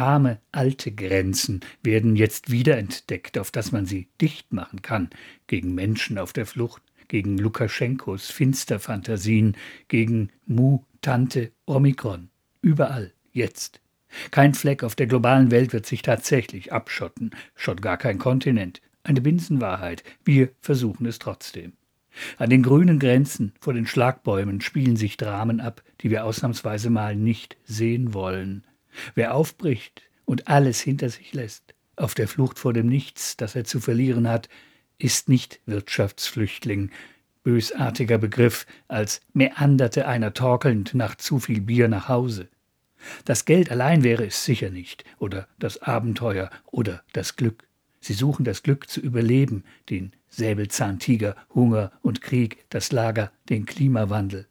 arme alte Grenzen werden jetzt wiederentdeckt, auf dass man sie dicht machen kann gegen Menschen auf der Flucht, gegen Lukaschenkos Finsterfantasien, gegen Mu, Tante, Omikron. Überall, jetzt. Kein Fleck auf der globalen Welt wird sich tatsächlich abschotten, schon gar kein Kontinent. Eine Binsenwahrheit. Wir versuchen es trotzdem. An den grünen Grenzen vor den Schlagbäumen spielen sich Dramen ab, die wir ausnahmsweise mal nicht sehen wollen. Wer aufbricht und alles hinter sich lässt, auf der Flucht vor dem Nichts, das er zu verlieren hat, ist nicht Wirtschaftsflüchtling, bösartiger Begriff, als meanderte einer torkelnd nach zu viel Bier nach Hause. Das Geld allein wäre es sicher nicht, oder das Abenteuer, oder das Glück. Sie suchen das Glück zu überleben, den Säbelzahntiger, Hunger und Krieg, das Lager, den Klimawandel.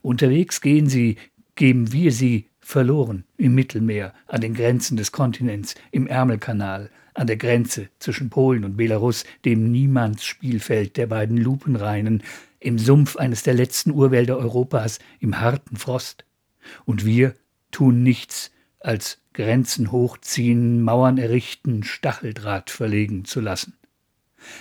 Unterwegs gehen sie, geben wir sie verloren im Mittelmeer, an den Grenzen des Kontinents, im Ärmelkanal, an der Grenze zwischen Polen und Belarus, dem Niemandsspielfeld der beiden Lupenreinen, im Sumpf eines der letzten Urwälder Europas, im harten Frost. Und wir tun nichts, als Grenzen hochziehen, Mauern errichten, Stacheldraht verlegen zu lassen.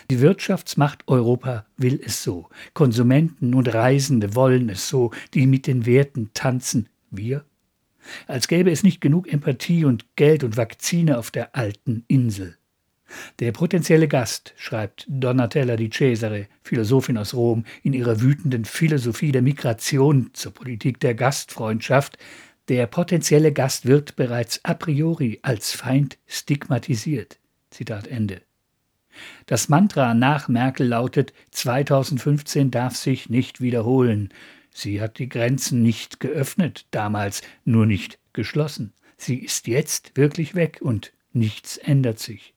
Die Wirtschaftsmacht Europa will es so. Konsumenten und Reisende wollen es so, die mit den Werten tanzen. Wir? Als gäbe es nicht genug Empathie und Geld und Vakzine auf der alten Insel. Der potenzielle Gast, schreibt Donatella di Cesare, Philosophin aus Rom, in ihrer wütenden Philosophie der Migration zur Politik der Gastfreundschaft, der potenzielle Gast wird bereits a priori als Feind stigmatisiert. Zitat Ende. Das Mantra nach Merkel lautet 2015 darf sich nicht wiederholen. Sie hat die Grenzen nicht geöffnet, damals nur nicht geschlossen. Sie ist jetzt wirklich weg und nichts ändert sich.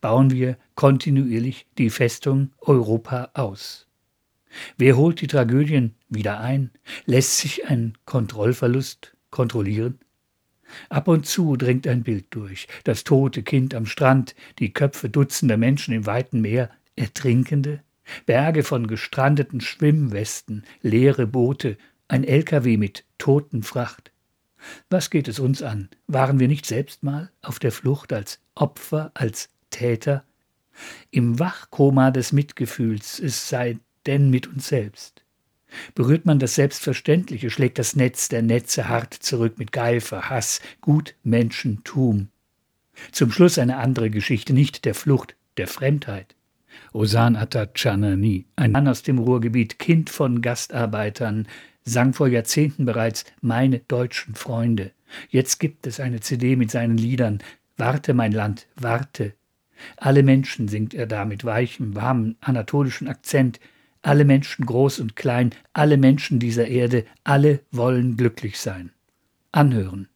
Bauen wir kontinuierlich die Festung Europa aus. Wer holt die Tragödien wieder ein? Lässt sich ein Kontrollverlust kontrollieren? Ab und zu dringt ein Bild durch. Das tote Kind am Strand, die Köpfe dutzender Menschen im weiten Meer, Ertrinkende, Berge von gestrandeten Schwimmwesten, leere Boote, ein LKW mit toten Fracht. Was geht es uns an? Waren wir nicht selbst mal auf der Flucht als Opfer, als Täter? Im Wachkoma des Mitgefühls, es sei denn mit uns selbst. Berührt man das Selbstverständliche, schlägt das Netz der Netze hart zurück mit Geifer, Hass, Gutmenschentum. Zum Schluss eine andere Geschichte, nicht der Flucht, der Fremdheit. Osan Atachanani, ein Mann aus dem Ruhrgebiet, Kind von Gastarbeitern, sang vor Jahrzehnten bereits Meine deutschen Freunde. Jetzt gibt es eine CD mit seinen Liedern. Warte, mein Land, warte. Alle Menschen singt er da mit weichem, warmen, anatolischen Akzent. Alle Menschen groß und klein, alle Menschen dieser Erde, alle wollen glücklich sein. Anhören.